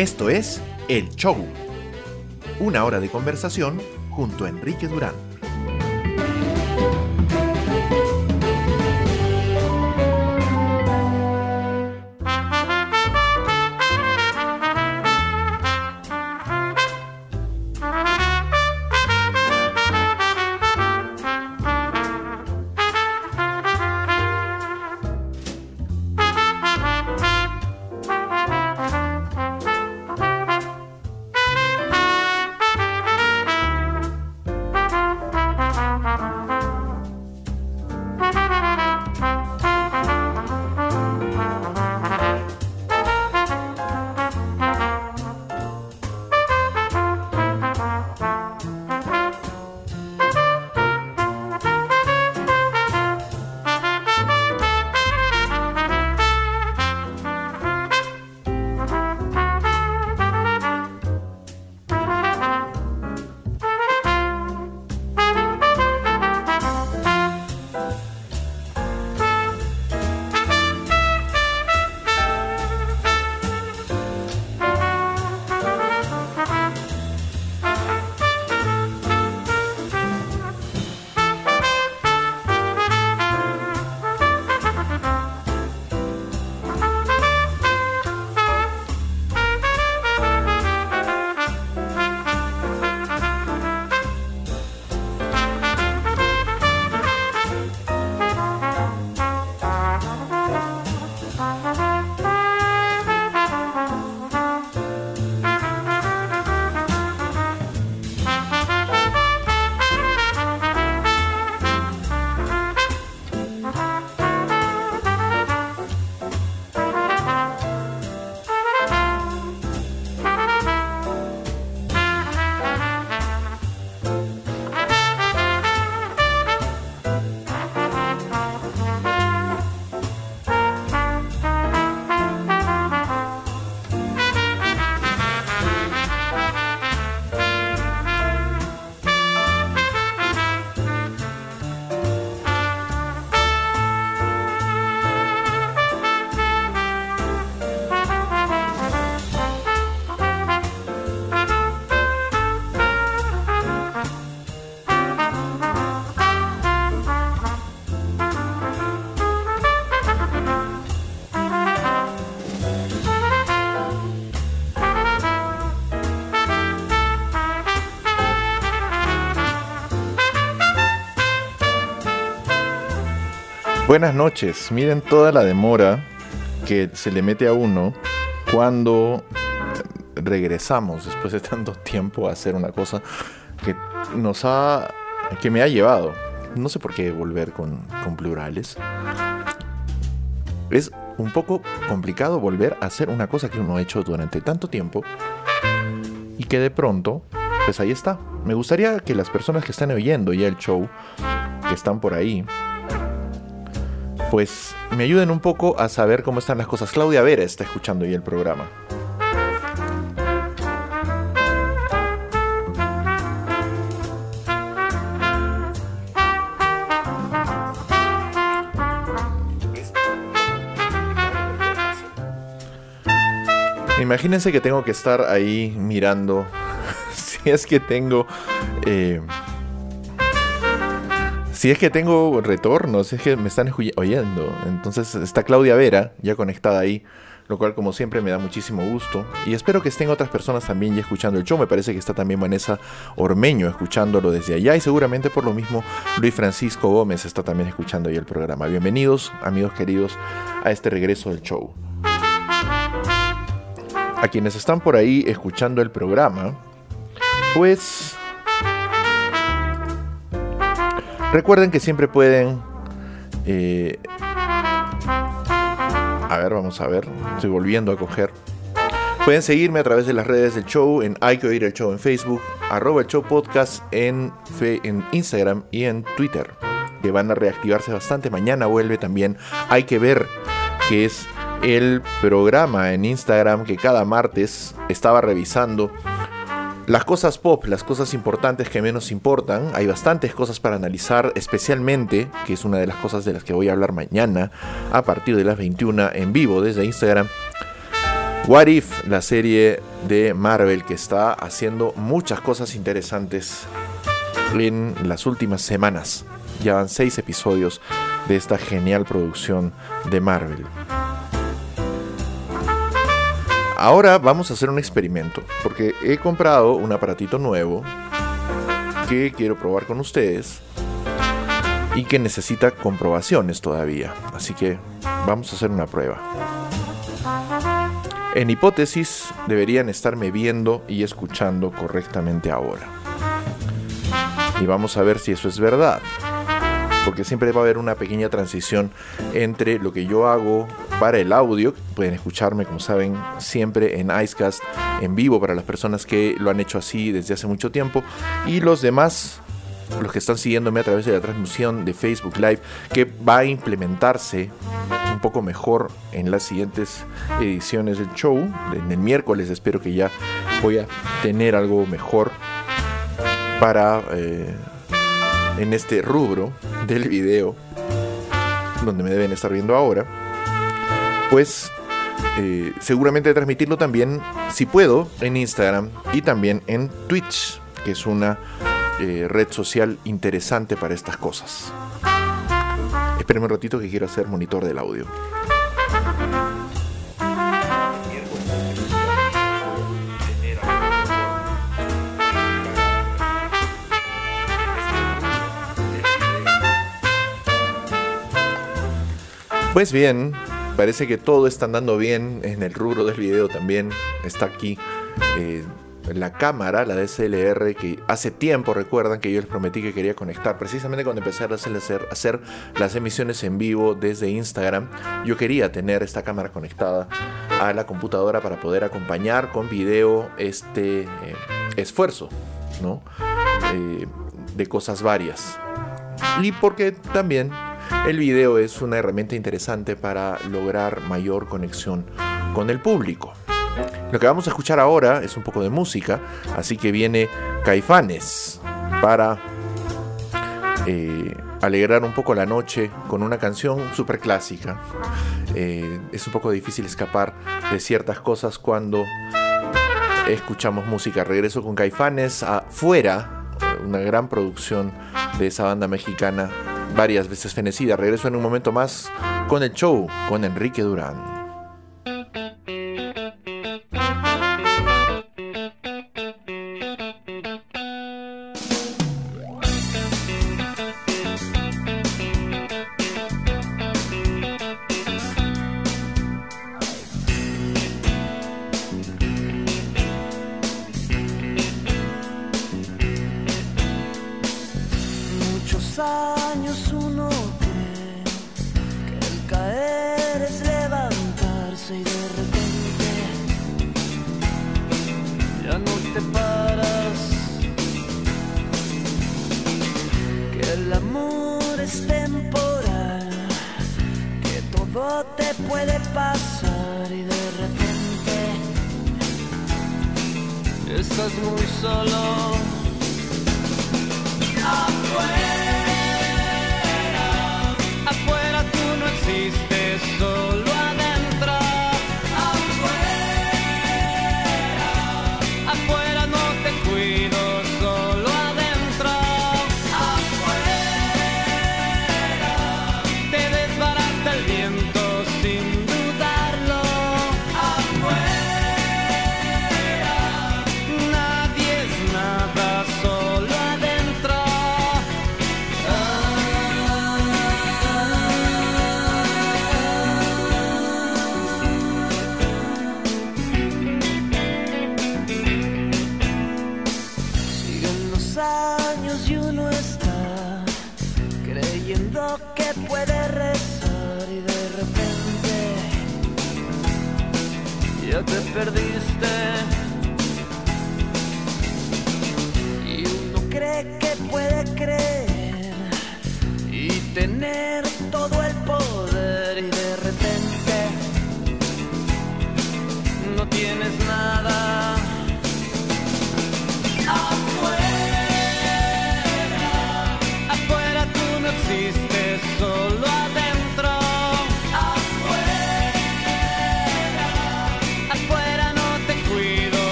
Esto es El Show. Una hora de conversación junto a Enrique Durán. Buenas noches. Miren toda la demora que se le mete a uno cuando regresamos después de tanto tiempo a hacer una cosa que nos ha que me ha llevado. No sé por qué volver con, con plurales. Es un poco complicado volver a hacer una cosa que uno ha hecho durante tanto tiempo y que de pronto, pues ahí está. Me gustaría que las personas que están oyendo ya el show, que están por ahí, pues me ayuden un poco a saber cómo están las cosas. Claudia Vera está escuchando hoy el programa. Imagínense que tengo que estar ahí mirando si es que tengo eh, si es que tengo retorno, si es que me están oyendo. Entonces está Claudia Vera ya conectada ahí, lo cual como siempre me da muchísimo gusto. Y espero que estén otras personas también ya escuchando el show. Me parece que está también Vanessa Ormeño escuchándolo desde allá y seguramente por lo mismo Luis Francisco Gómez está también escuchando ahí el programa. Bienvenidos, amigos queridos, a este regreso del show. A quienes están por ahí escuchando el programa, pues Recuerden que siempre pueden... Eh, a ver, vamos a ver. Estoy volviendo a coger. Pueden seguirme a través de las redes del show, en Hay que oír el show en Facebook, arroba el show podcast en, en Instagram y en Twitter, que van a reactivarse bastante. Mañana vuelve también Hay que ver, que es el programa en Instagram que cada martes estaba revisando las cosas pop, las cosas importantes que menos importan, hay bastantes cosas para analizar, especialmente, que es una de las cosas de las que voy a hablar mañana, a partir de las 21 en vivo desde Instagram. What If, la serie de Marvel que está haciendo muchas cosas interesantes en las últimas semanas. Ya van seis episodios de esta genial producción de Marvel. Ahora vamos a hacer un experimento, porque he comprado un aparatito nuevo que quiero probar con ustedes y que necesita comprobaciones todavía. Así que vamos a hacer una prueba. En hipótesis, deberían estarme viendo y escuchando correctamente ahora. Y vamos a ver si eso es verdad porque siempre va a haber una pequeña transición entre lo que yo hago para el audio, pueden escucharme como saben siempre en Icecast en vivo para las personas que lo han hecho así desde hace mucho tiempo y los demás los que están siguiéndome a través de la transmisión de Facebook Live, que va a implementarse un poco mejor en las siguientes ediciones del show. En el miércoles espero que ya voy a tener algo mejor para eh, en este rubro del video, donde me deben estar viendo ahora, pues eh, seguramente transmitirlo también, si puedo, en Instagram y también en Twitch, que es una eh, red social interesante para estas cosas. Espérenme un ratito que quiero hacer monitor del audio. Pues bien, parece que todo está andando bien en el rubro del video también. Está aquí eh, la cámara, la DSLR, que hace tiempo recuerdan que yo les prometí que quería conectar. Precisamente cuando empecé a hacer, hacer las emisiones en vivo desde Instagram, yo quería tener esta cámara conectada a la computadora para poder acompañar con video este eh, esfuerzo, ¿no? Eh, de cosas varias. Y porque también el video es una herramienta interesante para lograr mayor conexión con el público. Lo que vamos a escuchar ahora es un poco de música, así que viene Caifanes para eh, alegrar un poco la noche con una canción súper clásica. Eh, es un poco difícil escapar de ciertas cosas cuando escuchamos música. Regreso con Caifanes afuera, una gran producción de esa banda mexicana varias veces fenecida. Regreso en un momento más con el show con Enrique Durán.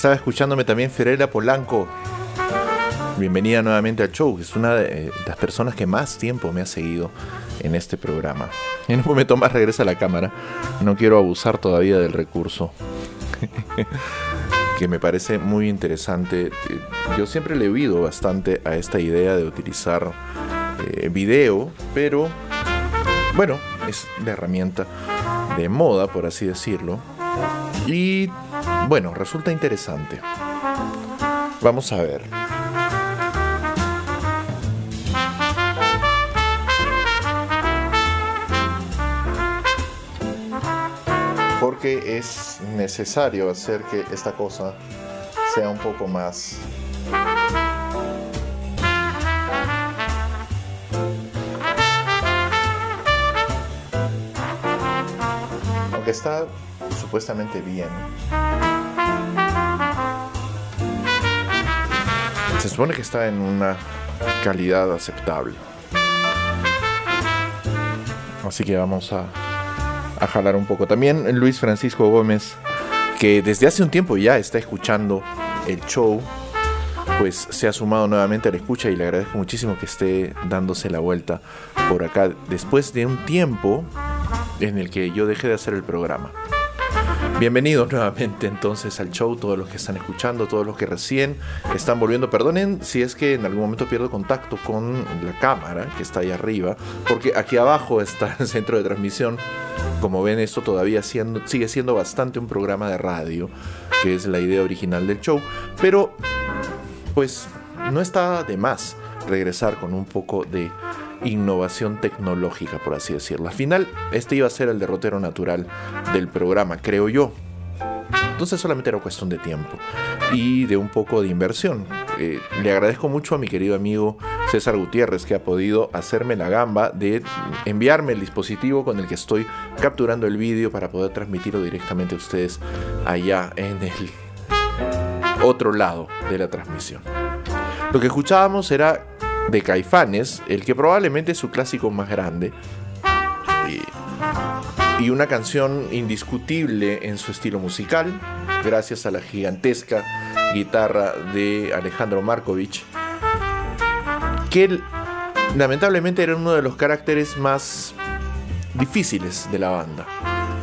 Estaba escuchándome también Ferreira Polanco. Bienvenida nuevamente al show, es una de las personas que más tiempo me ha seguido en este programa. En un momento más regresa a la cámara. No quiero abusar todavía del recurso. que me parece muy interesante. Yo siempre le he oído bastante a esta idea de utilizar eh, video, pero bueno, es la herramienta de moda, por así decirlo. Y bueno, resulta interesante. Vamos a ver. Porque es necesario hacer que esta cosa sea un poco más aunque está supuestamente bien. Se supone que está en una calidad aceptable. Así que vamos a, a jalar un poco. También Luis Francisco Gómez que desde hace un tiempo ya está escuchando el show, pues se ha sumado nuevamente a la escucha y le agradezco muchísimo que esté dándose la vuelta por acá después de un tiempo en el que yo dejé de hacer el programa. Bienvenidos nuevamente entonces al show, todos los que están escuchando, todos los que recién están volviendo. Perdonen si es que en algún momento pierdo contacto con la cámara que está ahí arriba, porque aquí abajo está el centro de transmisión. Como ven, esto todavía sigue siendo bastante un programa de radio, que es la idea original del show, pero pues no está de más regresar con un poco de innovación tecnológica, por así decirlo. Al final, este iba a ser el derrotero natural del programa, creo yo. Entonces solamente era cuestión de tiempo y de un poco de inversión. Eh, le agradezco mucho a mi querido amigo César Gutiérrez que ha podido hacerme la gamba de enviarme el dispositivo con el que estoy capturando el vídeo para poder transmitirlo directamente a ustedes allá en el otro lado de la transmisión. Lo que escuchábamos era de Caifanes, el que probablemente es su clásico más grande. Y, una canción indiscutible en su estilo musical, gracias a la gigantesca guitarra de Alejandro Markovich, que lamentablemente era uno de los caracteres más difíciles de la banda,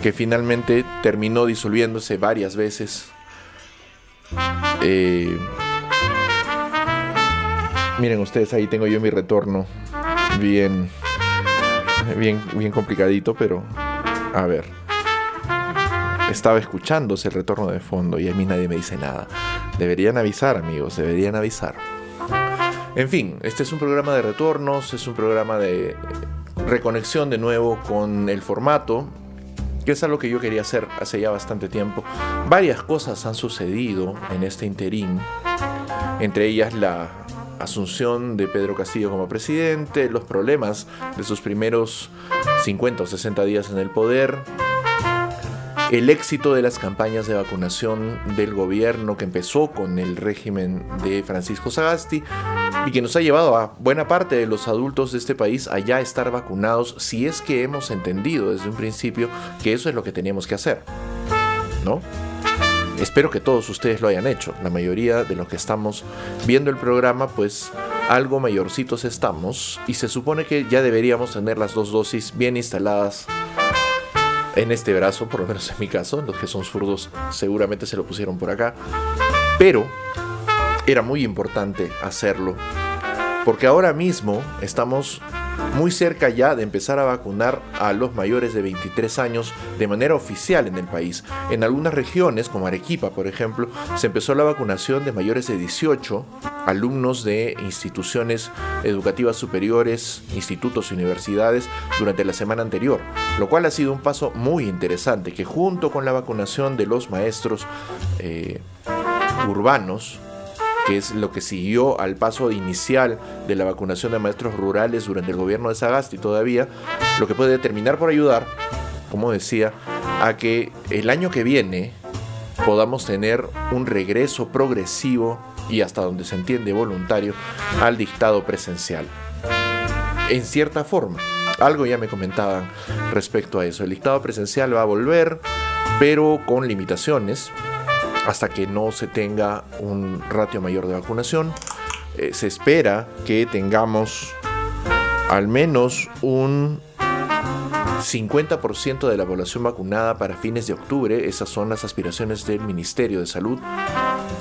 que finalmente terminó disolviéndose varias veces. Eh, Miren ustedes, ahí tengo yo mi retorno. Bien, bien, bien complicadito, pero a ver. Estaba escuchándose el retorno de fondo y a mí nadie me dice nada. Deberían avisar, amigos, deberían avisar. En fin, este es un programa de retornos, es un programa de reconexión de nuevo con el formato, que es algo que yo quería hacer hace ya bastante tiempo. Varias cosas han sucedido en este interín, entre ellas la asunción de Pedro Castillo como presidente, los problemas de sus primeros 50 o 60 días en el poder, el éxito de las campañas de vacunación del gobierno que empezó con el régimen de Francisco Sagasti y que nos ha llevado a buena parte de los adultos de este país a ya estar vacunados si es que hemos entendido desde un principio que eso es lo que teníamos que hacer. ¿No? Espero que todos ustedes lo hayan hecho. La mayoría de los que estamos viendo el programa, pues algo mayorcitos estamos y se supone que ya deberíamos tener las dos dosis bien instaladas en este brazo, por lo menos en mi caso. Los que son zurdos seguramente se lo pusieron por acá. Pero era muy importante hacerlo porque ahora mismo estamos muy cerca ya de empezar a vacunar a los mayores de 23 años de manera oficial en el país. En algunas regiones, como Arequipa, por ejemplo, se empezó la vacunación de mayores de 18 alumnos de instituciones educativas superiores, institutos y universidades durante la semana anterior, lo cual ha sido un paso muy interesante que junto con la vacunación de los maestros eh, urbanos, que es lo que siguió al paso inicial de la vacunación de maestros rurales durante el gobierno de Sagasti todavía, lo que puede terminar por ayudar, como decía, a que el año que viene podamos tener un regreso progresivo y hasta donde se entiende voluntario al dictado presencial. En cierta forma, algo ya me comentaban respecto a eso. El dictado presencial va a volver, pero con limitaciones, hasta que no se tenga un ratio mayor de vacunación. Eh, se espera que tengamos al menos un 50% de la población vacunada para fines de octubre, esas son las aspiraciones del Ministerio de Salud,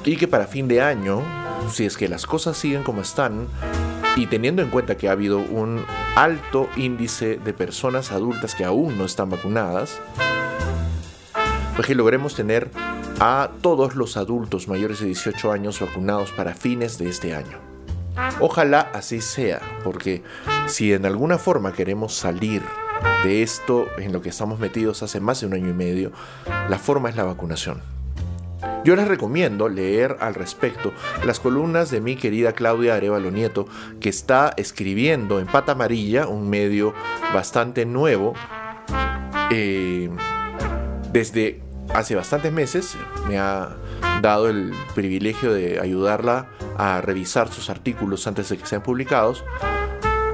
y que para fin de año, si es que las cosas siguen como están, y teniendo en cuenta que ha habido un alto índice de personas adultas que aún no están vacunadas, pues que logremos tener a todos los adultos mayores de 18 años vacunados para fines de este año. Ojalá así sea, porque si en alguna forma queremos salir de esto en lo que estamos metidos hace más de un año y medio, la forma es la vacunación. Yo les recomiendo leer al respecto las columnas de mi querida Claudia Arevalo Nieto, que está escribiendo en Pata Amarilla, un medio bastante nuevo, eh, desde hace bastantes meses. Me ha dado el privilegio de ayudarla a revisar sus artículos antes de que sean publicados.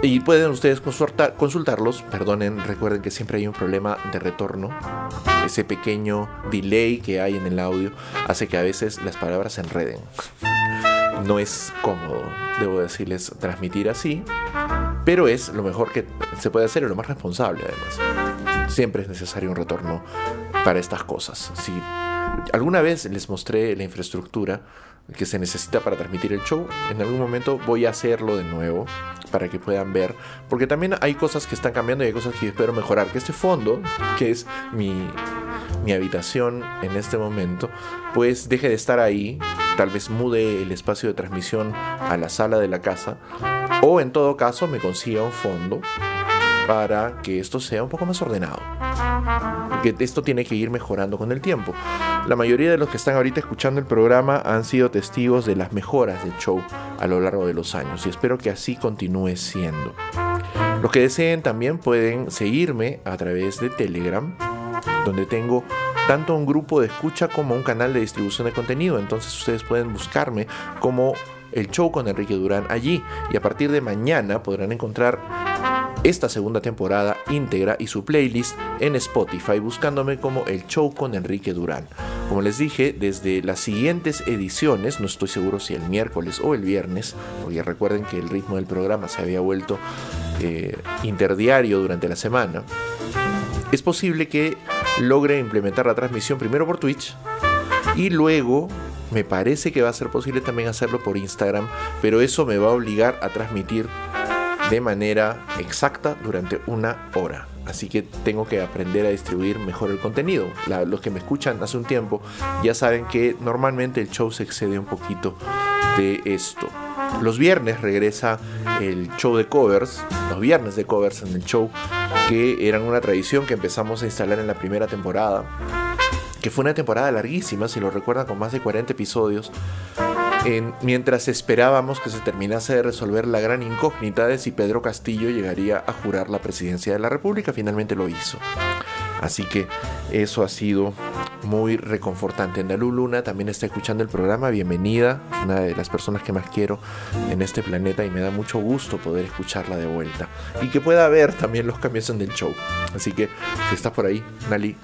Y pueden ustedes consultarlos. Perdonen, recuerden que siempre hay un problema de retorno. Ese pequeño delay que hay en el audio hace que a veces las palabras se enreden. No es cómodo, debo decirles, transmitir así. Pero es lo mejor que se puede hacer y lo más responsable además. Siempre es necesario un retorno para estas cosas. Si alguna vez les mostré la infraestructura que se necesita para transmitir el show, en algún momento voy a hacerlo de nuevo para que puedan ver, porque también hay cosas que están cambiando y hay cosas que espero mejorar. Que este fondo, que es mi, mi habitación en este momento, pues deje de estar ahí, tal vez mude el espacio de transmisión a la sala de la casa, o en todo caso me consiga un fondo para que esto sea un poco más ordenado. Que esto tiene que ir mejorando con el tiempo. La mayoría de los que están ahorita escuchando el programa han sido testigos de las mejoras del show a lo largo de los años y espero que así continúe siendo. Los que deseen también pueden seguirme a través de Telegram, donde tengo tanto un grupo de escucha como un canal de distribución de contenido. Entonces ustedes pueden buscarme como el show con Enrique Durán allí y a partir de mañana podrán encontrar esta segunda temporada íntegra y su playlist en Spotify buscándome como El Show con Enrique Durán. Como les dije, desde las siguientes ediciones, no estoy seguro si el miércoles o el viernes, porque recuerden que el ritmo del programa se había vuelto eh, interdiario durante la semana, es posible que logre implementar la transmisión primero por Twitch y luego me parece que va a ser posible también hacerlo por Instagram, pero eso me va a obligar a transmitir de manera exacta durante una hora. Así que tengo que aprender a distribuir mejor el contenido. los que me escuchan hace un tiempo ya saben que normalmente el show se excede un poquito de esto. Los viernes regresa el show de covers, los viernes de covers en el show, que eran una tradición que empezamos a instalar en la primera temporada, que fue una temporada larguísima, si lo recuerdan, con más de 40 episodios mientras esperábamos que se terminase de resolver la gran incógnita de si Pedro Castillo llegaría a jurar la presidencia de la República, finalmente lo hizo. Así que eso ha sido muy reconfortante. Andalú Luna también está escuchando el programa, bienvenida, una de las personas que más quiero en este planeta y me da mucho gusto poder escucharla de vuelta y que pueda ver también los cambios en el show. Así que si estás por ahí, Nali,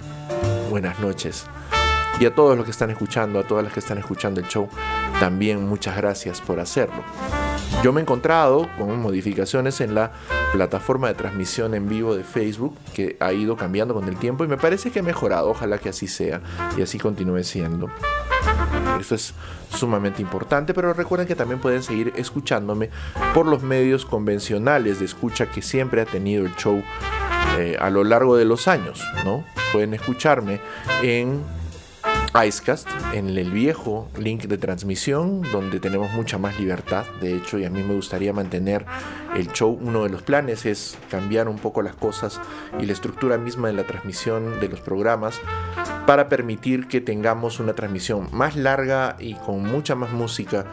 buenas noches. Y a todos los que están escuchando, a todas las que están escuchando el show, también muchas gracias por hacerlo. Yo me he encontrado con modificaciones en la plataforma de transmisión en vivo de Facebook que ha ido cambiando con el tiempo y me parece que ha mejorado. Ojalá que así sea y así continúe siendo. Eso es sumamente importante, pero recuerden que también pueden seguir escuchándome por los medios convencionales de escucha que siempre ha tenido el show eh, a lo largo de los años, ¿no? Pueden escucharme en Icecast en el viejo link de transmisión donde tenemos mucha más libertad de hecho y a mí me gustaría mantener el show. Uno de los planes es cambiar un poco las cosas y la estructura misma de la transmisión de los programas para permitir que tengamos una transmisión más larga y con mucha más música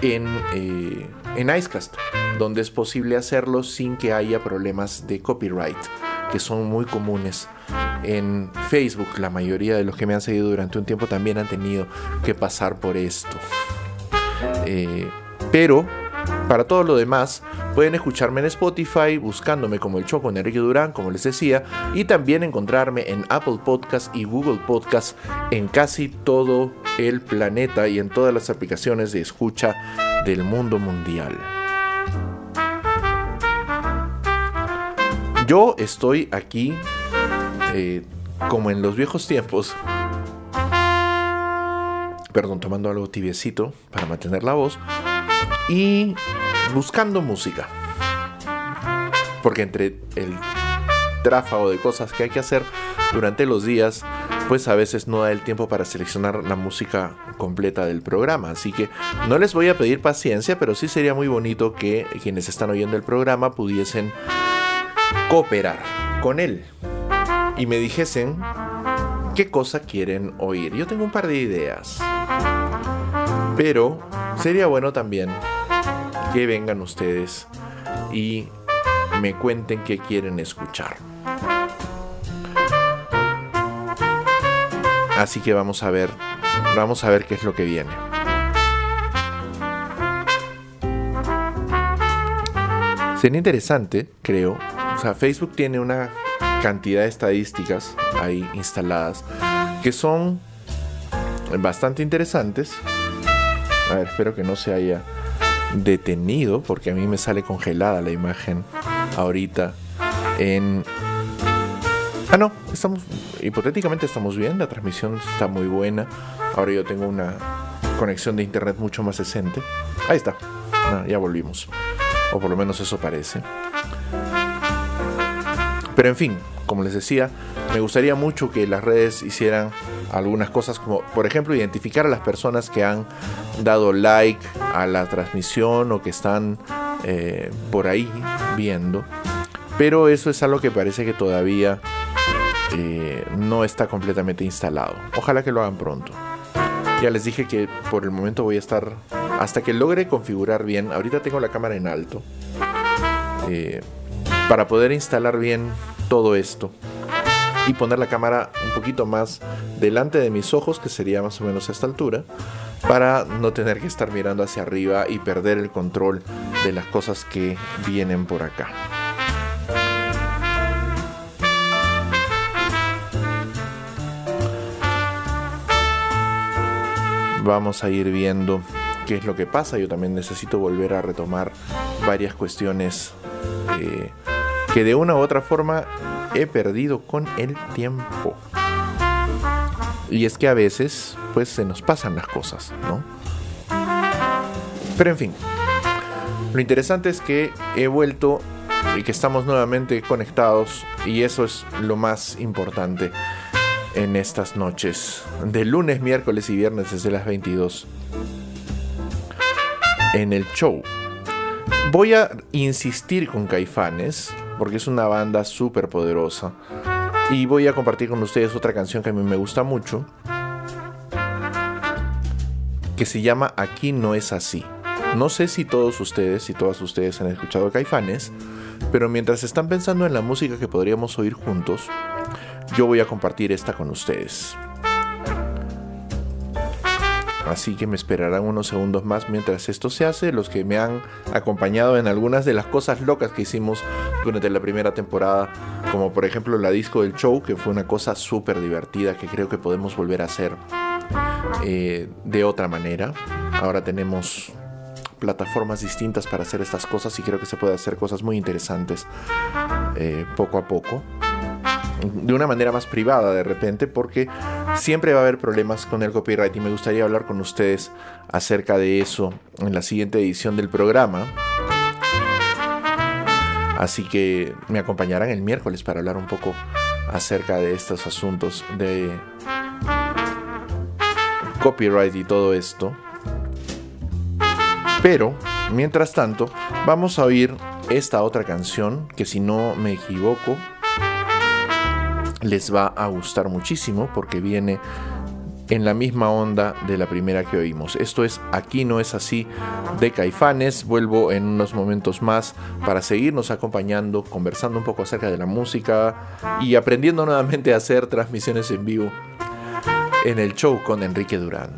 en, eh, en Icecast donde es posible hacerlo sin que haya problemas de copyright que son muy comunes en Facebook. La mayoría de los que me han seguido durante un tiempo también han tenido que pasar por esto. Eh, pero Para todo lo demás, pueden escucharme en Spotify buscándome como el Choco Enrique Durán, como les decía, y también encontrarme en Apple Podcast y Google Podcast en casi todo el planeta y en todas las aplicaciones de escucha del mundo mundial. Yo estoy aquí eh, como en los viejos tiempos. Perdón, tomando algo tibiecito para mantener la voz y buscando música. Porque entre el tráfago de cosas que hay que hacer durante los días, pues a veces no da el tiempo para seleccionar la música completa del programa. Así que no les voy a pedir paciencia, pero sí sería muy bonito que quienes están oyendo el programa pudiesen cooperar con él y me dijesen qué cosa quieren oír. Yo tengo un par de ideas, pero sería bueno también que vengan ustedes y me cuenten qué quieren escuchar. Así que vamos a ver, vamos a ver qué es lo que viene. Sería interesante, creo. O sea, Facebook tiene una cantidad de estadísticas ahí instaladas que son bastante interesantes. A ver, espero que no se haya detenido porque a mí me sale congelada la imagen ahorita. Ah, no, estamos, hipotéticamente estamos bien, la transmisión está muy buena. Ahora yo tengo una conexión de internet mucho más decente. Ahí está, ah, ya volvimos. O por lo menos eso parece. Pero en fin, como les decía, me gustaría mucho que las redes hicieran algunas cosas como, por ejemplo, identificar a las personas que han dado like a la transmisión o que están eh, por ahí viendo. Pero eso es algo que parece que todavía eh, no está completamente instalado. Ojalá que lo hagan pronto. Ya les dije que por el momento voy a estar hasta que logre configurar bien. Ahorita tengo la cámara en alto. Eh, para poder instalar bien todo esto y poner la cámara un poquito más delante de mis ojos, que sería más o menos a esta altura, para no tener que estar mirando hacia arriba y perder el control de las cosas que vienen por acá. Vamos a ir viendo qué es lo que pasa. Yo también necesito volver a retomar varias cuestiones eh, que de una u otra forma he perdido con el tiempo. Y es que a veces, pues se nos pasan las cosas, ¿no? Pero en fin, lo interesante es que he vuelto y que estamos nuevamente conectados y eso es lo más importante en estas noches de lunes, miércoles y viernes desde las 22 en el show. Voy a insistir con Caifanes porque es una banda súper poderosa. Y voy a compartir con ustedes otra canción que a mí me gusta mucho, que se llama Aquí no es así. No sé si todos ustedes y todas ustedes han escuchado Caifanes, pero mientras están pensando en la música que podríamos oír juntos, yo voy a compartir esta con ustedes. Así que me esperarán unos segundos más mientras esto se hace. Los que me han acompañado en algunas de las cosas locas que hicimos durante la primera temporada, como por ejemplo la disco del show, que fue una cosa súper divertida que creo que podemos volver a hacer eh, de otra manera. Ahora tenemos plataformas distintas para hacer estas cosas y creo que se puede hacer cosas muy interesantes eh, poco a poco de una manera más privada de repente porque siempre va a haber problemas con el copyright y me gustaría hablar con ustedes acerca de eso en la siguiente edición del programa. Así que me acompañarán el miércoles para hablar un poco acerca de estos asuntos de copyright y todo esto. Pero, mientras tanto, vamos a oír esta otra canción que si no me equivoco les va a gustar muchísimo porque viene en la misma onda de la primera que oímos. Esto es Aquí no es así de Caifanes. Vuelvo en unos momentos más para seguirnos acompañando, conversando un poco acerca de la música y aprendiendo nuevamente a hacer transmisiones en vivo en el show con Enrique Durán.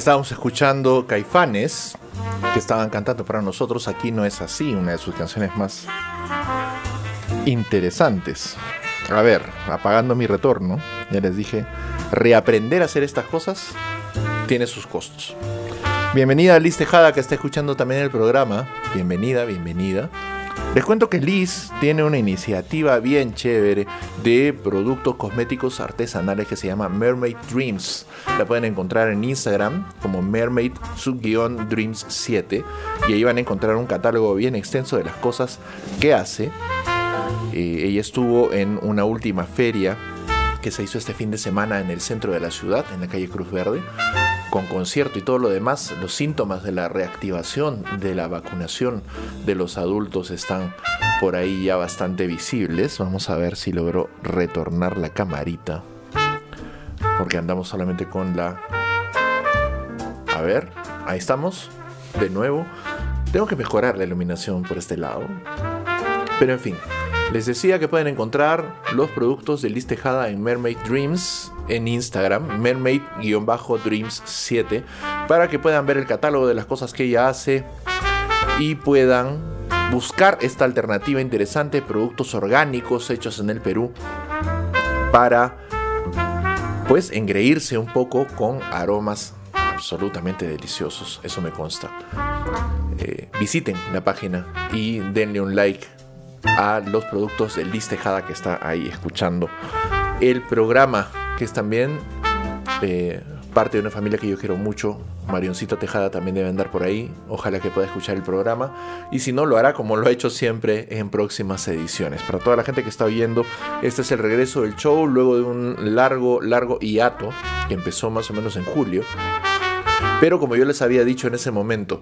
Estábamos escuchando Caifanes, que estaban cantando para nosotros. Aquí no es así, una de sus canciones más interesantes. A ver, apagando mi retorno, ya les dije, reaprender a hacer estas cosas tiene sus costos. Bienvenida a Liz Tejada que está escuchando también el programa. Bienvenida, bienvenida. Les cuento que Liz tiene una iniciativa bien chévere de productos cosméticos artesanales que se llama Mermaid Dreams. La pueden encontrar en Instagram como Mermaid Dreams 7 y ahí van a encontrar un catálogo bien extenso de las cosas que hace. Eh, ella estuvo en una última feria que se hizo este fin de semana en el centro de la ciudad, en la calle Cruz Verde con concierto y todo lo demás, los síntomas de la reactivación de la vacunación de los adultos están por ahí ya bastante visibles. Vamos a ver si logro retornar la camarita. Porque andamos solamente con la... A ver, ahí estamos. De nuevo. Tengo que mejorar la iluminación por este lado. Pero en fin, les decía que pueden encontrar los productos de Liz Tejada en Mermaid Dreams en Instagram, mermaid-dreams7, para que puedan ver el catálogo de las cosas que ella hace y puedan buscar esta alternativa interesante, productos orgánicos hechos en el Perú, para pues engreírse un poco con aromas absolutamente deliciosos, eso me consta. Eh, visiten la página y denle un like a los productos de Liz Tejada que está ahí escuchando el programa, que es también eh, parte de una familia que yo quiero mucho. Marioncito Tejada también debe andar por ahí. Ojalá que pueda escuchar el programa. Y si no, lo hará como lo ha hecho siempre en próximas ediciones. Para toda la gente que está oyendo, este es el regreso del show luego de un largo, largo hiato que empezó más o menos en julio. Pero como yo les había dicho en ese momento,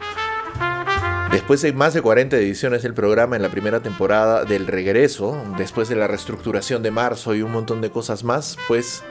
Después de más de 40 ediciones del programa en la primera temporada del regreso, después de la reestructuración de marzo y un montón de cosas más, pues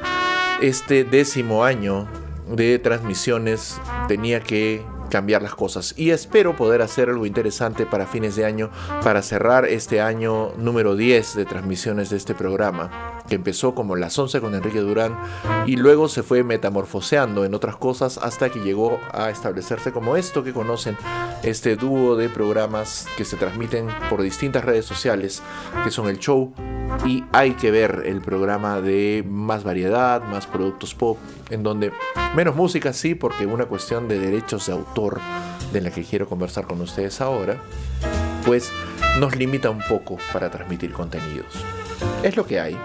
este décimo año de transmisiones tenía que cambiar las cosas. Y espero poder hacer algo interesante para fines de año para cerrar este año número 10 de transmisiones de este programa que empezó como las 11 con Enrique Durán y luego se fue metamorfoseando en otras cosas hasta que llegó a establecerse como esto que conocen, este dúo de programas que se transmiten por distintas redes sociales, que son el show y hay que ver el programa de más variedad, más productos pop, en donde menos música sí, porque una cuestión de derechos de autor de la que quiero conversar con ustedes ahora, pues nos limita un poco para transmitir contenidos. Es lo que hay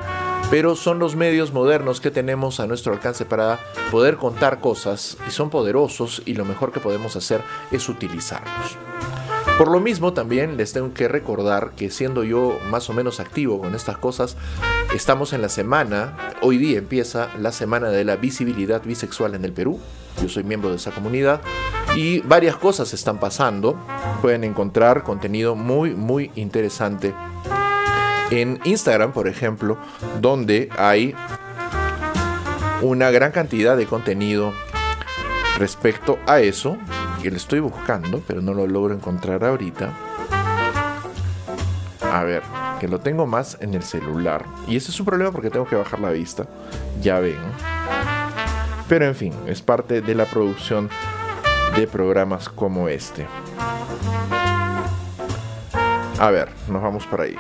pero son los medios modernos que tenemos a nuestro alcance para poder contar cosas y son poderosos y lo mejor que podemos hacer es utilizarlos. Por lo mismo también les tengo que recordar que siendo yo más o menos activo con estas cosas, estamos en la semana, hoy día empieza la semana de la visibilidad bisexual en el Perú. Yo soy miembro de esa comunidad y varias cosas están pasando. Pueden encontrar contenido muy muy interesante en Instagram, por ejemplo, donde hay una gran cantidad de contenido respecto a eso, que lo estoy buscando, pero no lo logro encontrar ahorita. A ver, que lo tengo más en el celular. Y ese es un problema porque tengo que bajar la vista. Ya ven. Pero en fin, es parte de la producción de programas como este. A ver, nos vamos por ahí.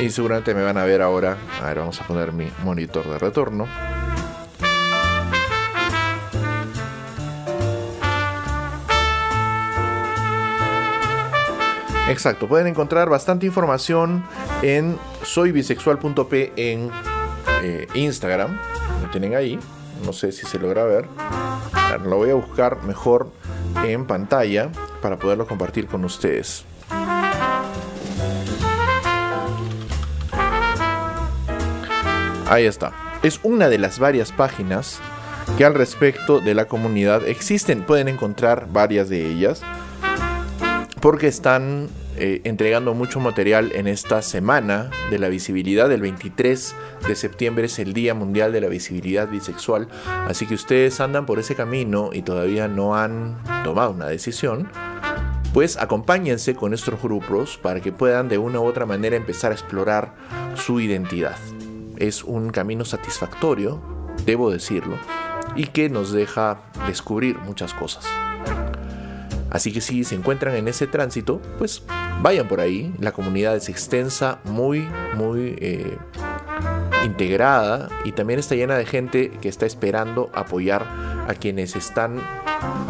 Y seguramente me van a ver ahora. A ver, vamos a poner mi monitor de retorno. Exacto, pueden encontrar bastante información en soybisexual.p en eh, Instagram. Lo tienen ahí. No sé si se logra ver. Lo voy a buscar mejor en pantalla para poderlo compartir con ustedes. Ahí está. Es una de las varias páginas que al respecto de la comunidad existen. Pueden encontrar varias de ellas porque están eh, entregando mucho material en esta semana de la visibilidad. El 23 de septiembre es el Día Mundial de la Visibilidad Bisexual. Así que ustedes andan por ese camino y todavía no han tomado una decisión. Pues acompáñense con estos grupos para que puedan de una u otra manera empezar a explorar su identidad es un camino satisfactorio, debo decirlo, y que nos deja descubrir muchas cosas. Así que si se encuentran en ese tránsito, pues vayan por ahí. La comunidad es extensa, muy, muy eh, integrada y también está llena de gente que está esperando apoyar a quienes están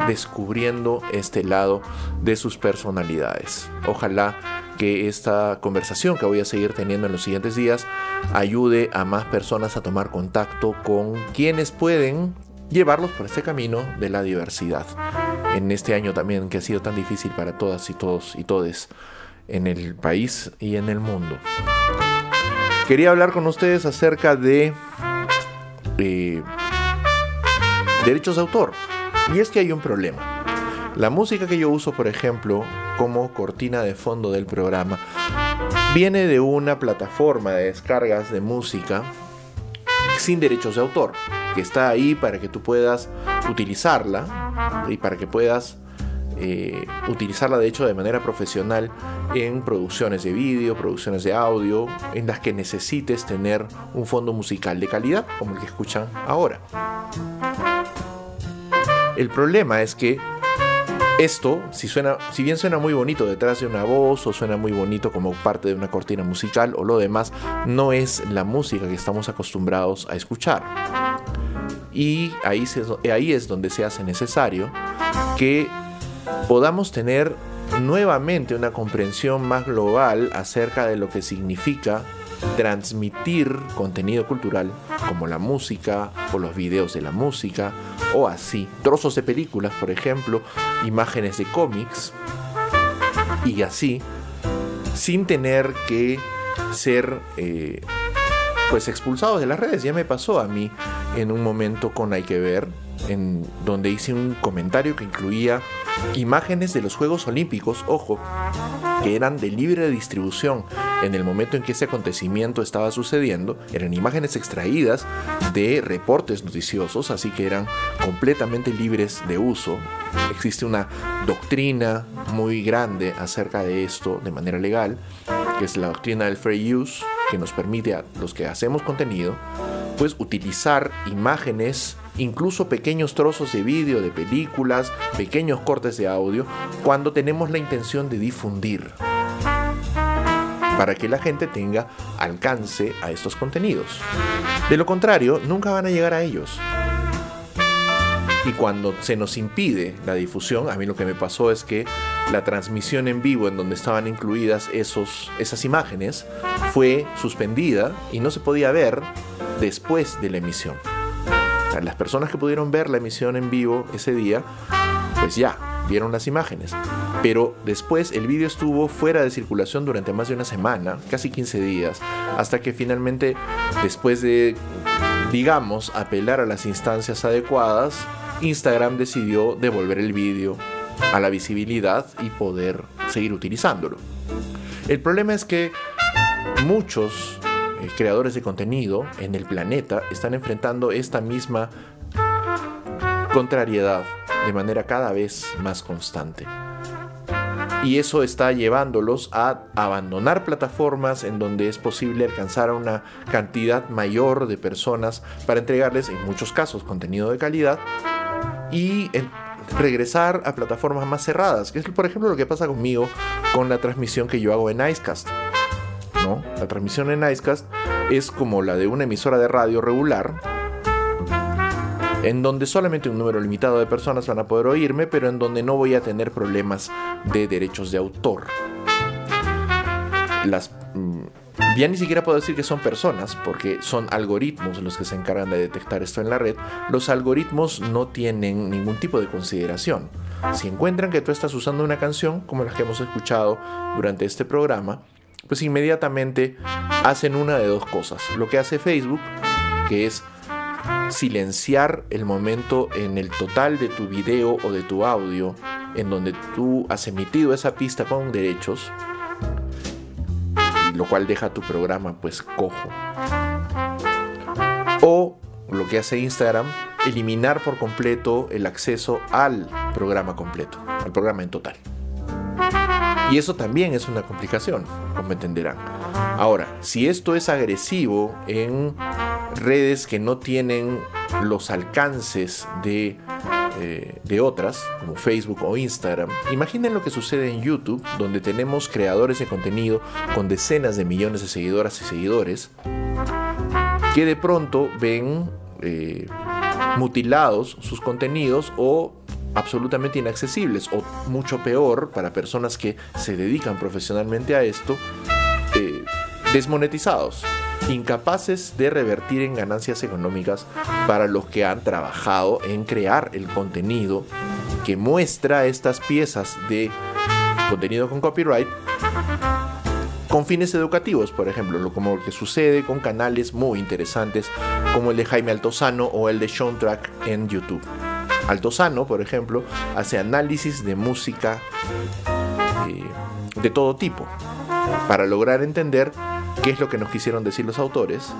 descubriendo este lado de sus personalidades. Ojalá que esta conversación que voy a seguir teniendo en los siguientes días ayude a más personas a tomar contacto con quienes pueden llevarlos por este camino de la diversidad. En este año también que ha sido tan difícil para todas y todos y todes en el país y en el mundo. Quería hablar con ustedes acerca de eh, derechos de autor. Y es que hay un problema. La música que yo uso, por ejemplo, como cortina de fondo del programa, viene de una plataforma de descargas de música sin derechos de autor, que está ahí para que tú puedas utilizarla y para que puedas eh, utilizarla de hecho de manera profesional en producciones de vídeo, producciones de audio, en las que necesites tener un fondo musical de calidad como el que escuchan ahora. El problema es que esto, si, suena, si bien suena muy bonito detrás de una voz o suena muy bonito como parte de una cortina musical o lo demás, no es la música que estamos acostumbrados a escuchar. Y ahí, es donde se hace necesario que podamos tener nuevamente una comprensión más global acerca de lo que significa transmitir contenido cultural como la música o los videos de la música o así, trozos de películas, por ejemplo, imágenes de cómics y así, sin tener que ser eh, pues expulsados de las redes. Ya me pasó a mí en un momento con Hay que ver, en donde hice un comentario que incluía imágenes de los Juegos Olímpicos, ojo, que eran de libre distribución en el momento en que ese acontecimiento estaba sucediendo, eran imágenes extraídas de reportes noticiosos, así que eran completamente libres de uso. Existe una doctrina muy grande acerca de esto de manera legal, que es la doctrina del fair use, que nos permite a los que hacemos contenido, utilizar imágenes incluso pequeños trozos de vídeo, de películas, pequeños cortes de audio, cuando tenemos la intención de difundir para que la gente tenga alcance a estos contenidos. De lo contrario, nunca van a llegar a ellos. Y cuando se nos impide la difusión, a mí lo que me pasó es que la transmisión en vivo en donde estaban incluidas esos, esas imágenes fue suspendida y no se podía ver después de la emisión. las personas que pudieron ver la emisión en vivo ese día, pues ya, vieron las imágenes. Pero después el vídeo estuvo fuera de circulación durante más de una semana, casi 15 días, hasta que finalmente, después de, digamos, apelar a las instancias adecuadas, Instagram decidió devolver el vídeo a la visibilidad y poder seguir utilizándolo. El problema es que muchos creadores de contenido en el planeta están enfrentando esta misma contrariedad de manera cada vez más constante. Y eso está llevándolos a abandonar plataformas en donde es posible alcanzar a una cantidad mayor de personas para entregarles en muchos casos contenido de calidad y regresar a plataformas más cerradas, que es por ejemplo lo que pasa conmigo con la transmisión que yo hago en Icecast. ¿No? La transmisión en Icecast es como la de una emisora de radio regular, en donde solamente un número limitado de personas van a poder oírme, pero en donde no voy a tener problemas de derechos de autor. Las mm, ya ni siquiera puedo decir que son personas, porque son algoritmos los que se encargan de detectar esto en la red. Los algoritmos no tienen ningún tipo de consideración. Si encuentran que tú estás usando una canción, como las que hemos escuchado durante este programa, pues inmediatamente hacen una de dos cosas. Lo que hace Facebook, que es silenciar el momento en el total de tu video o de tu audio en donde tú has emitido esa pista con derechos, lo cual deja tu programa pues cojo. O lo que hace Instagram, eliminar por completo el acceso al programa completo, al programa en total. Y eso también es una complicación, como entenderán. Ahora, si esto es agresivo en redes que no tienen los alcances de, eh, de otras, como Facebook o Instagram, imaginen lo que sucede en YouTube, donde tenemos creadores de contenido con decenas de millones de seguidoras y seguidores, que de pronto ven eh, mutilados sus contenidos o absolutamente inaccesibles o mucho peor para personas que se dedican profesionalmente a esto, eh, desmonetizados, incapaces de revertir en ganancias económicas para los que han trabajado en crear el contenido que muestra estas piezas de contenido con copyright con fines educativos, por ejemplo, como lo que sucede con canales muy interesantes como el de Jaime Altozano o el de Sean Track en YouTube. Altozano, por ejemplo, hace análisis de música eh, de todo tipo para lograr entender qué es lo que nos quisieron decir los autores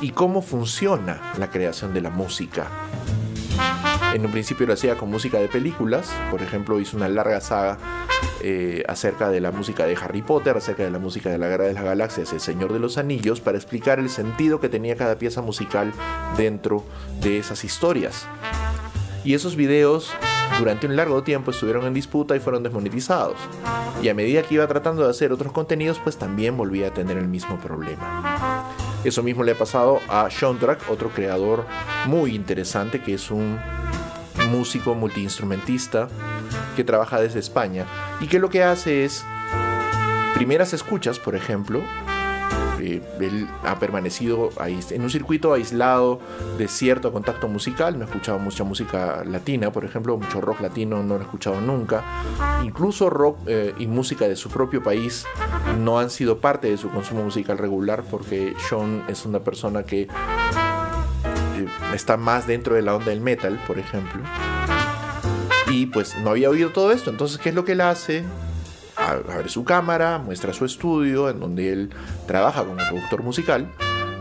y cómo funciona la creación de la música. En un principio lo hacía con música de películas, por ejemplo hizo una larga saga eh, acerca de la música de Harry Potter, acerca de la música de la Guerra de las Galaxias, El Señor de los Anillos, para explicar el sentido que tenía cada pieza musical dentro de esas historias. Y esos videos durante un largo tiempo estuvieron en disputa y fueron desmonetizados. Y a medida que iba tratando de hacer otros contenidos, pues también volvía a tener el mismo problema. Eso mismo le ha pasado a Sean Track, otro creador muy interesante que es un músico multiinstrumentista que trabaja desde España y que lo que hace es primeras escuchas, por ejemplo, eh, él ha permanecido ahí, en un circuito aislado de cierto contacto musical, no ha escuchado mucha música latina, por ejemplo, mucho rock latino no lo ha escuchado nunca, incluso rock eh, y música de su propio país no han sido parte de su consumo musical regular porque Sean es una persona que eh, está más dentro de la onda del metal, por ejemplo. Y pues no había oído todo esto, entonces ¿qué es lo que él hace? Abre su cámara, muestra su estudio en donde él trabaja como productor musical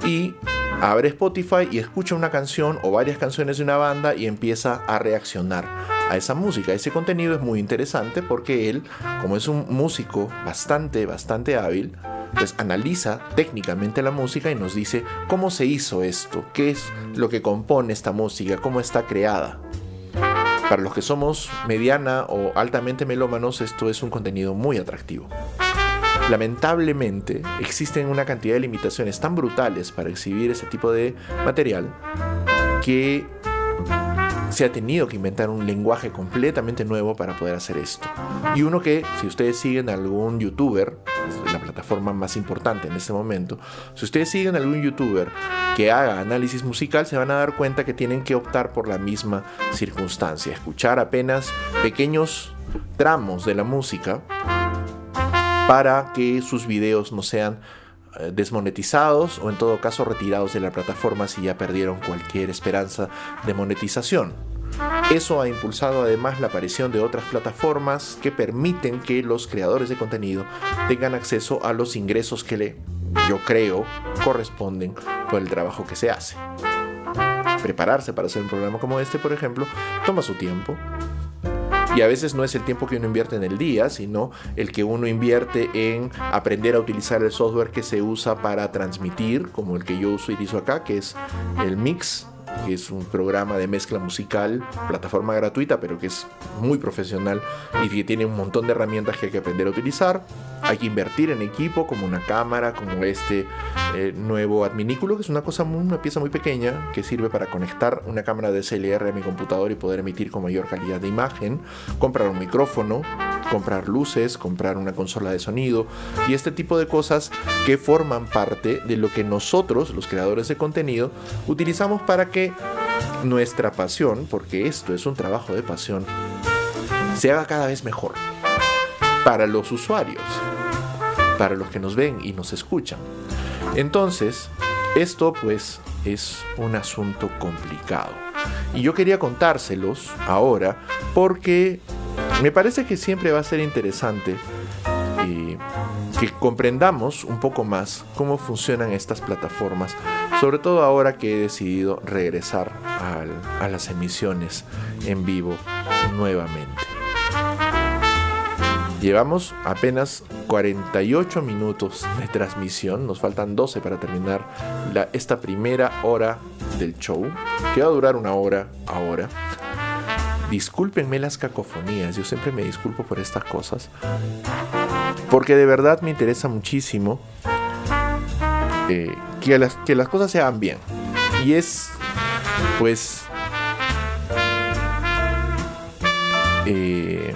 y abre Spotify y escucha una canción o varias canciones de una banda y empieza a reaccionar a esa música. Ese contenido es muy interesante porque él, como es un músico bastante, bastante hábil, pues analiza técnicamente la música y nos dice cómo se hizo esto, qué es lo que compone esta música, cómo está creada. Para los que somos mediana o altamente melómanos, esto es un contenido muy atractivo. Lamentablemente, existen una cantidad de limitaciones tan brutales para exhibir ese tipo de material que se ha tenido que inventar un lenguaje completamente nuevo para poder hacer esto. Y uno que, si ustedes siguen algún youtuber, la plataforma más importante en este momento, si ustedes siguen algún youtuber que haga análisis musical, se van a dar cuenta que tienen que optar por la misma circunstancia, escuchar apenas pequeños tramos de la música para que sus videos no sean desmonetizados o en todo caso retirados de la plataforma si ya perdieron cualquier esperanza de monetización. Eso ha impulsado además la aparición de otras plataformas que permiten que los creadores de contenido tengan acceso a los ingresos que le, yo creo, corresponden por el trabajo que se hace. Prepararse para hacer un programa como este, por ejemplo, toma su tiempo, y a veces no es el tiempo que uno invierte en el día, sino el que uno invierte en aprender a utilizar el software que se usa para transmitir, como el que yo utilizo acá, que es el Mix que es un programa de mezcla musical, plataforma gratuita, pero que es muy profesional y que tiene un montón de herramientas que hay que aprender a utilizar. Hay que invertir en equipo como una cámara, como este eh, nuevo adminículo, que es una cosa, una pieza muy pequeña que sirve para conectar una cámara de CLR a mi computador y poder emitir con mayor calidad de imagen. Comprar un micrófono, comprar luces, comprar una consola de sonido y este tipo de cosas que forman parte de lo que nosotros, los creadores de contenido, utilizamos para que nuestra pasión, porque esto es un trabajo de pasión, se haga cada vez mejor para los usuarios, para los que nos ven y nos escuchan. Entonces, esto pues es un asunto complicado. Y yo quería contárselos ahora porque me parece que siempre va a ser interesante eh, que comprendamos un poco más cómo funcionan estas plataformas, sobre todo ahora que he decidido regresar a las emisiones en vivo nuevamente. Llevamos apenas 48 minutos de transmisión, nos faltan 12 para terminar esta primera hora del show, que va a durar una hora ahora. Discúlpenme las cacofonías, yo siempre me disculpo por estas cosas, porque de verdad me interesa muchísimo eh, que, las, que las cosas se hagan bien. Y es, pues, eh,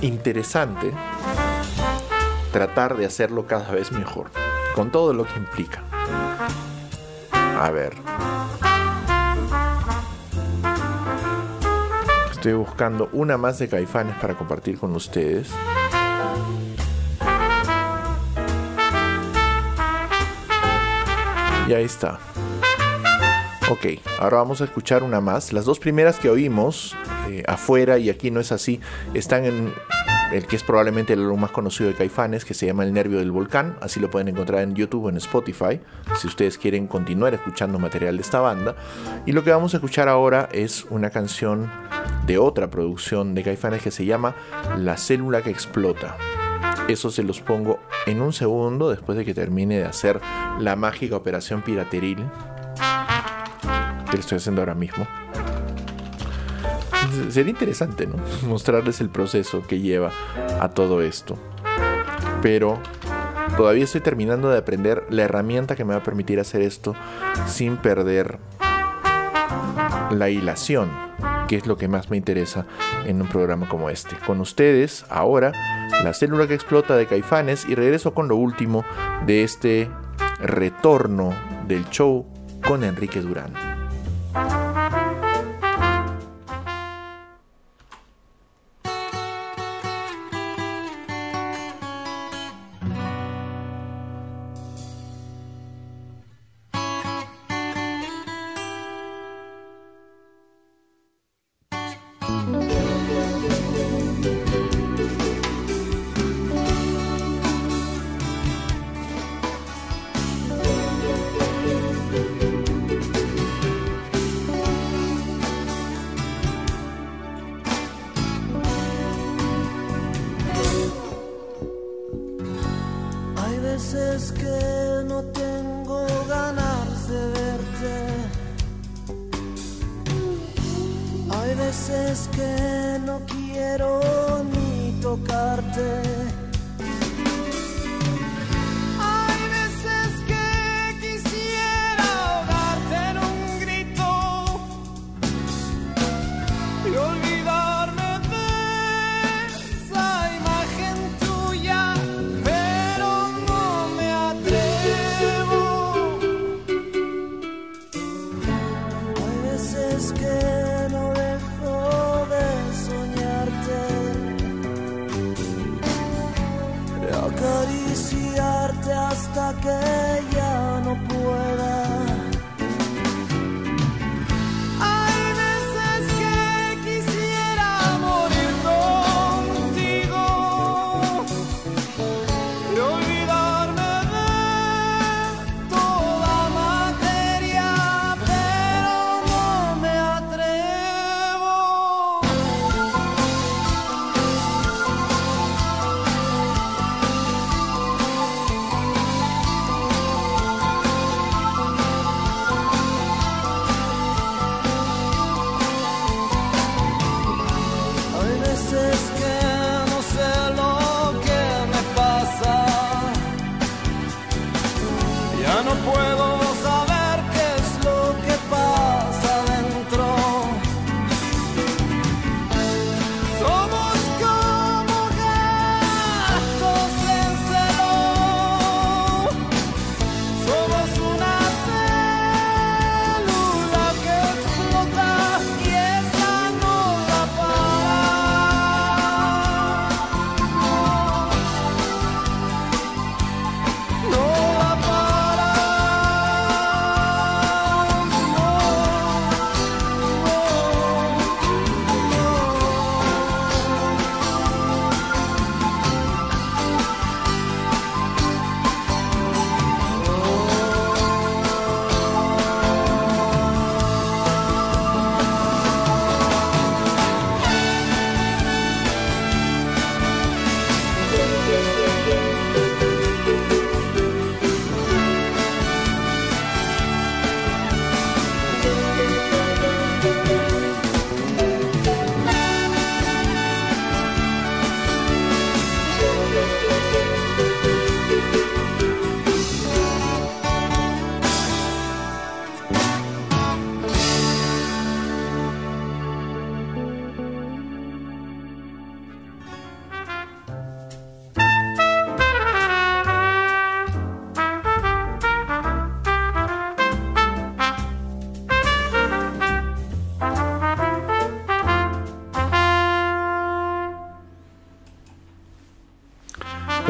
interesante tratar de hacerlo cada vez mejor, con todo lo que implica. A ver. Estoy buscando una más de caifanes para compartir con ustedes. Y ahí está. Ok, ahora vamos a escuchar una más. Las dos primeras que oímos eh, afuera y aquí no es así, están en el que es probablemente el álbum más conocido de Caifanes, que se llama El Nervio del Volcán. Así lo pueden encontrar en YouTube o en Spotify, si ustedes quieren continuar escuchando material de esta banda. Y lo que vamos a escuchar ahora es una canción de otra producción de Caifanes que se llama La célula que explota. Eso se los pongo en un segundo después de que termine de hacer la mágica operación pirateril que estoy haciendo ahora mismo. Sería interesante, ¿no? Mostrarles el proceso que lleva a todo esto. Pero todavía estoy terminando de aprender la herramienta que me va a permitir hacer esto sin perder la hilación, que es lo que más me interesa en un programa como este. Con ustedes, ahora, la célula que explota de Caifanes y regreso con lo último de este retorno del show con Enrique Durán.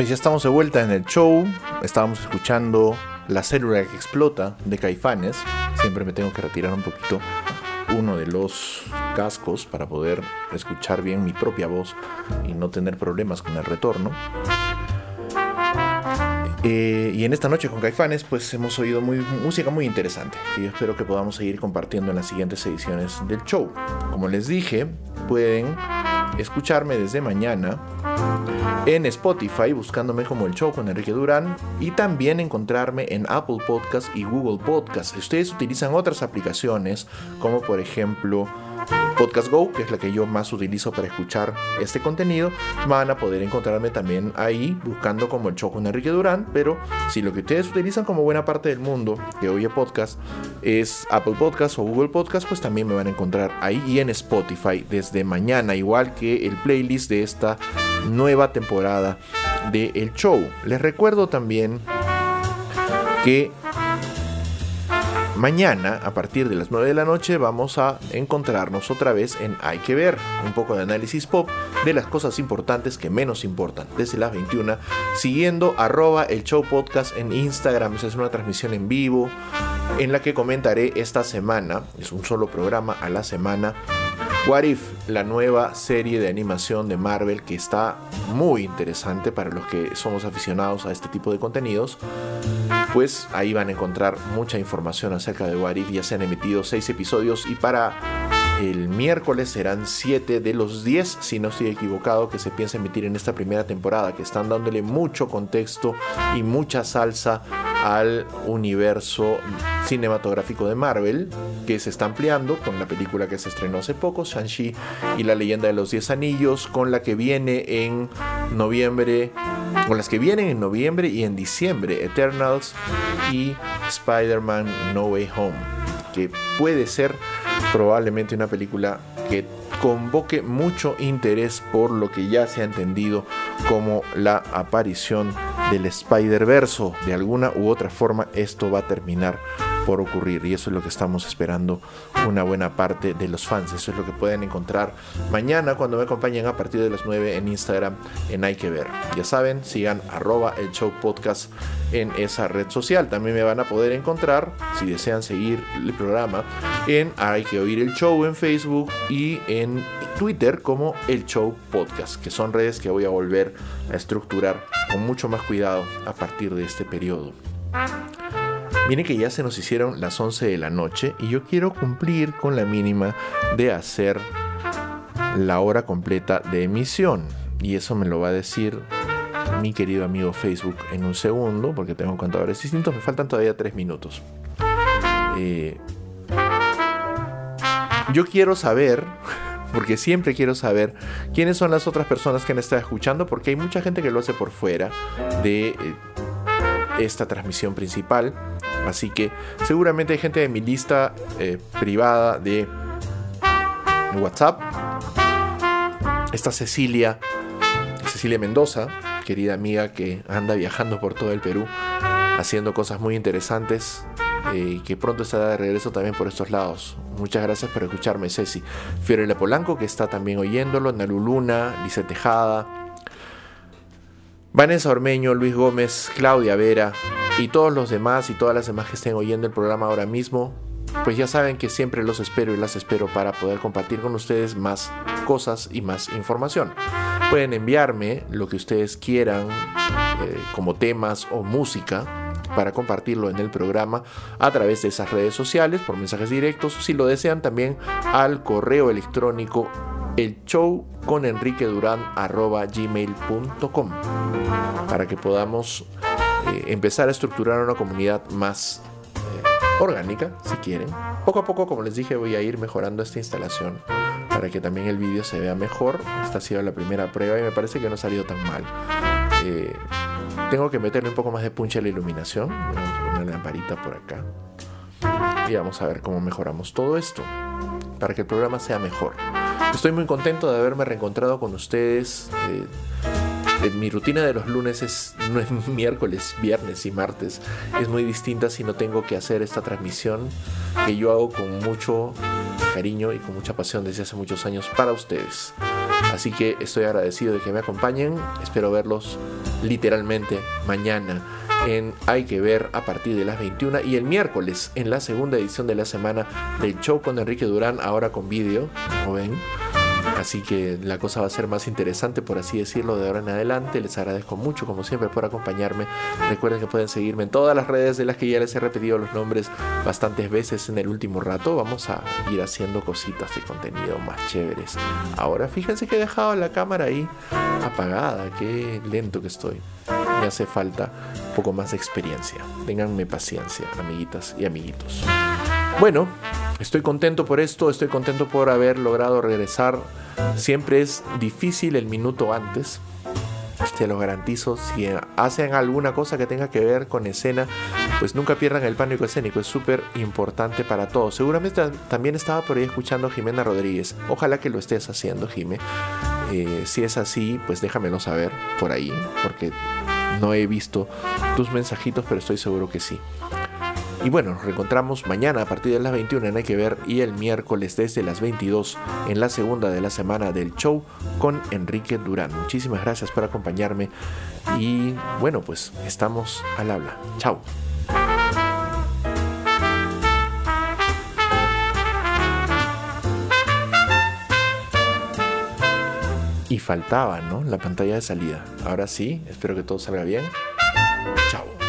Pues ya estamos de vuelta en el show. Estábamos escuchando La célula que explota de Caifanes. Siempre me tengo que retirar un poquito uno de los cascos para poder escuchar bien mi propia voz y no tener problemas con el retorno. Eh, y en esta noche con Caifanes, pues hemos oído muy, música muy interesante que yo espero que podamos seguir compartiendo en las siguientes ediciones del show. Como les dije, pueden escucharme desde mañana en Spotify buscándome como el show con Enrique Durán y también encontrarme en Apple Podcast y Google Podcast. Si ustedes utilizan otras aplicaciones como por ejemplo Podcast Go, que es la que yo más utilizo para escuchar este contenido, van a poder encontrarme también ahí buscando como el show con Enrique Durán, pero si lo que ustedes utilizan como buena parte del mundo que oye podcast es Apple Podcast o Google Podcast, pues también me van a encontrar ahí y en Spotify desde mañana, igual que el playlist de esta nueva temporada de El Show. Les recuerdo también que Mañana, a partir de las 9 de la noche, vamos a encontrarnos otra vez en Hay que ver, un poco de análisis pop de las cosas importantes que menos importan, desde las 21, siguiendo arroba el show podcast en Instagram. es una transmisión en vivo en la que comentaré esta semana, es un solo programa a la semana, What If, la nueva serie de animación de Marvel que está muy interesante para los que somos aficionados a este tipo de contenidos, pues ahí van a encontrar mucha información acerca de What. Ya se han emitido 6 episodios y para el miércoles serán 7 de los 10, si no estoy equivocado, que se piensa emitir en esta primera temporada, que están dándole mucho contexto y mucha salsa al universo cinematográfico de Marvel, que se está ampliando con la película que se estrenó hace poco, Shang-Chi y la leyenda de los 10 anillos, con la que viene en noviembre, con las que vienen en noviembre y en diciembre, Eternals y Spider-Man No Way Home, que puede ser probablemente una película que convoque mucho interés por lo que ya se ha entendido como la aparición del Spider-Verse. De alguna u otra forma esto va a terminar por ocurrir y eso es lo que estamos esperando una buena parte de los fans. Eso es lo que pueden encontrar mañana cuando me acompañen a partir de las 9 en Instagram en Hay que ver. Ya saben, sigan arroba el show podcast en esa red social. También me van a poder encontrar, si desean seguir el programa, en Hay que oír el show en Facebook y en Twitter como el show podcast, que son redes que voy a volver a estructurar con mucho más cuidado a partir de este periodo. Miren que ya se nos hicieron las 11 de la noche y yo quiero cumplir con la mínima de hacer la hora completa de emisión. Y eso me lo va a decir mi querido amigo Facebook en un segundo, porque tengo contadores distintos. Me faltan todavía 3 minutos. Eh, yo quiero saber, porque siempre quiero saber quiénes son las otras personas que me están escuchando, porque hay mucha gente que lo hace por fuera de eh, esta transmisión principal. Así que seguramente hay gente de mi lista eh, privada de WhatsApp. Está Cecilia, Cecilia Mendoza, querida amiga que anda viajando por todo el Perú, haciendo cosas muy interesantes y eh, que pronto estará de regreso también por estos lados. Muchas gracias por escucarme, Ceci. Fiorella Polanco, que está también oyéndolo, Nalu Luna, Lice Tejada, Vanessa Ormeño, Luis Gómez, Claudia Vera, y todos los demás y todas las demás que estén oyendo el programa ahora mismo, pues ya saben que siempre los espero y las espero para poder compartir con ustedes más cosas y más información. Pueden enviarme lo que ustedes quieran eh, como temas o música para compartirlo en el programa a través de esas redes sociales por mensajes directos si lo desean también al correo electrónico el show con enrique gmail.com para que podamos eh, empezar a estructurar una comunidad más eh, orgánica, si quieren. Poco a poco, como les dije, voy a ir mejorando esta instalación para que también el vídeo se vea mejor. Esta ha sido la primera prueba y me parece que no ha salido tan mal. Eh, tengo que meterle un poco más de punch a la iluminación. Vamos a poner la lamparita por acá. Y vamos a ver cómo mejoramos todo esto para que el programa sea mejor. Estoy muy contento de haberme reencontrado con ustedes mi rutina de los lunes es, no es miércoles, viernes y martes. Es muy distinta si no tengo que hacer esta transmisión que yo hago con mucho cariño y con mucha pasión desde hace muchos años para ustedes. Así que estoy agradecido de que me acompañen. Espero verlos literalmente mañana en Hay que ver a partir de las 21 y el miércoles en la segunda edición de la semana del show con Enrique Durán, ahora con vídeo, como ven. Así que la cosa va a ser más interesante, por así decirlo, de ahora en adelante. Les agradezco mucho, como siempre, por acompañarme. Recuerden que pueden seguirme en todas las redes de las que ya les he repetido los nombres bastantes veces en el último rato. Vamos a ir haciendo cositas de contenido más chéveres. Ahora fíjense que he dejado la cámara ahí apagada. Qué lento que estoy. Me hace falta un poco más de experiencia. Ténganme paciencia, amiguitas y amiguitos. Bueno, estoy contento por esto, estoy contento por haber logrado regresar Siempre es difícil el minuto antes. Se los garantizo, si hacen alguna cosa que tenga que ver con escena, pues nunca pierdan el pánico escénico, es súper importante para todos. Seguramente también estaba por ahí escuchando a Jimena Rodríguez, ojalá que lo estés haciendo, Jime. Eh, si es así, pues déjamelo saber por ahí, porque no he visto tus mensajitos, pero estoy seguro que sí. Y bueno, nos reencontramos mañana a partir de las 21 en Hay que ver y el miércoles desde las 22 en la segunda de la semana del show con Enrique Durán. Muchísimas gracias por acompañarme y bueno, pues estamos al habla. Chao. Y faltaba, ¿no? La pantalla de salida. Ahora sí, espero que todo salga bien. Chao.